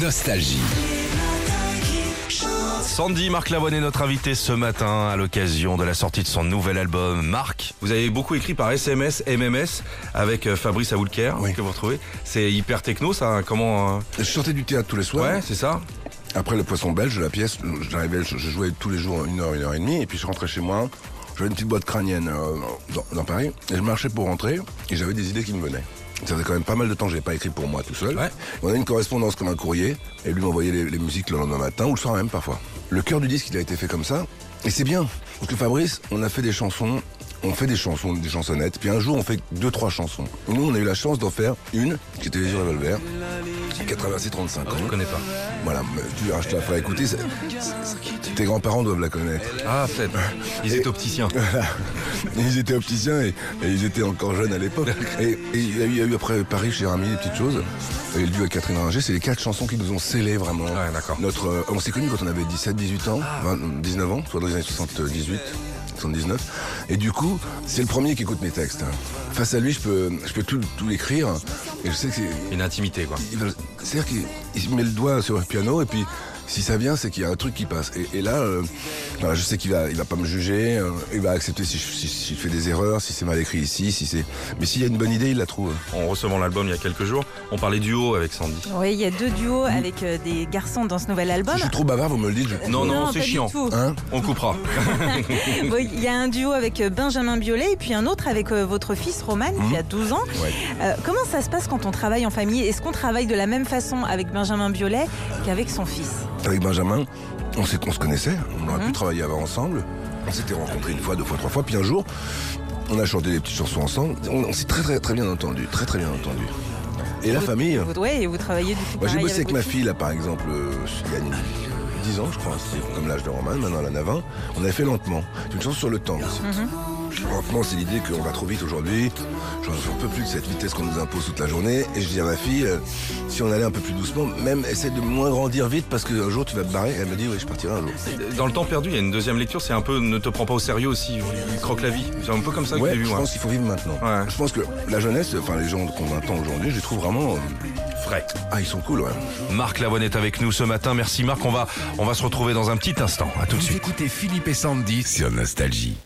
Nostalgie. Sandy, Marc Lavoine est notre invité ce matin à l'occasion de la sortie de son nouvel album. Marc, vous avez beaucoup écrit par SMS, MMS avec euh, Fabrice Aoulker Oui. que vous retrouvez. C'est hyper techno ça, hein, comment... euh, Je sortais du théâtre tous les soirs. Ouais, c'est ça Après le poisson belge, la pièce, j'arrivais, je, je jouais tous les jours une heure, une heure et demie, et puis je rentrais chez moi. J'avais une petite boîte crânienne euh, dans, dans Paris, et je marchais pour rentrer, et j'avais des idées qui me venaient. Ça faisait quand même pas mal de temps que j'avais pas écrit pour moi tout seul. Ouais. On a une correspondance comme un courrier, et lui m'envoyait les, les musiques le lendemain matin, ou le soir même parfois. Le cœur du disque, il a été fait comme ça, et c'est bien. Parce que Fabrice, on a fait des chansons, on fait des chansons, des chansonnettes, puis un jour on fait deux, trois chansons. Et nous, on a eu la chance d'en faire une, qui était Les yeux revolver, qui a traversé 35 ans. Je connais pas. Voilà, tu je te la ferai écouter. c'est- c'est- Tes grands-parents doivent la connaître. Ah, peut-être. Ils étaient opticiens. Ils étaient opticiens et, et ils étaient encore jeunes à l'époque. Et, il, y a eu, il y a eu après Paris, cher ami, des petites choses. Et le duo avec Catherine Ringer, c'est les quatre chansons qui nous ont scellé vraiment. Ouais, d'accord. Notre, euh, on s'est connus quand on avait 17, 18 ans, 20, 19 ans, soit dans les années 78. 79. Et du coup, c'est le premier qui écoute mes textes. hein. Face à lui, je peux, je peux tout, tout l'écrire. Et je sais que c'est, Une intimité, quoi. C'est-à-dire qu'il il met le doigt sur le piano et puis si ça vient, c'est qu'il y a un truc qui passe. Et, et là, euh, voilà, je sais qu'il va, il va pas me juger, euh, il va accepter si je, si- si je fais des erreurs, si c'est mal écrit ici, si c'est. Mais s'il y a une bonne idée, il la trouve. En recevant l'album il y a quelques jours, on parlait duo avec Sandy. Oui, il y a deux duos avec euh, des garçons dans ce nouvel album. Si je suis trop bavard, vous me le dites. je- Non, non, Non, c'est chiant. Hein On coupera. Il y a un duo avec Benjamin Biolay et puis un autre avec euh, votre fils Roman qui a 12 ans. Ouais. Euh, comment ça se passe quand on travaille en famille? Est-ce qu'on travaille de la même façon avec Benjamin Biolay qu'avec son fils? Avec Benjamin, on sait qu'on se connaissait, on aurait pu travailler avant ensemble. On s'était rencontrés une fois, deux fois, trois fois, puis un jour, on a chanté des petites chansons ensemble. On, on s'est très, très, très bien entendu, très, très bien entendu. Et la famille. Vous, ouais, et vous travaillez du coup Moi, j'ai bossé avec ma fille, là, par exemple, euh, il y a une- 10 ans, je crois, comme l'âge de Roman, maintenant elle en a 20. On avait fait lentement. C'est une chanson sur le temps aussi. Lentement, c'est l'idée qu'on va trop vite aujourd'hui. J'en j'en peux plus de cette vitesse qu'on nous impose toute la journée. Et je dis à ma fille, euh, si on allait un peu plus doucement, même essaie de moins grandir vite parce qu'un jour tu vas te barrer. Elle me dit, oui, je partirai un jour. Dans le temps perdu, il y a une deuxième lecture, c'est un peu ne te prends pas au sérieux aussi, il croque la vie. C'est un peu comme ça que Ouais, j'ai vu je moi. pense qu'il faut vivre maintenant. Ouais. Je pense que la jeunesse, enfin les gens 20 ans aujourd'hui, je les trouve vraiment. euh, Frais. ah, ils sont cool, ouais. Marc Lavoine est avec nous ce matin. Merci Marc, on va, on va se retrouver dans un petit instant. À tout de suite. écoutez Philippe et Sandy sur Nostalgie.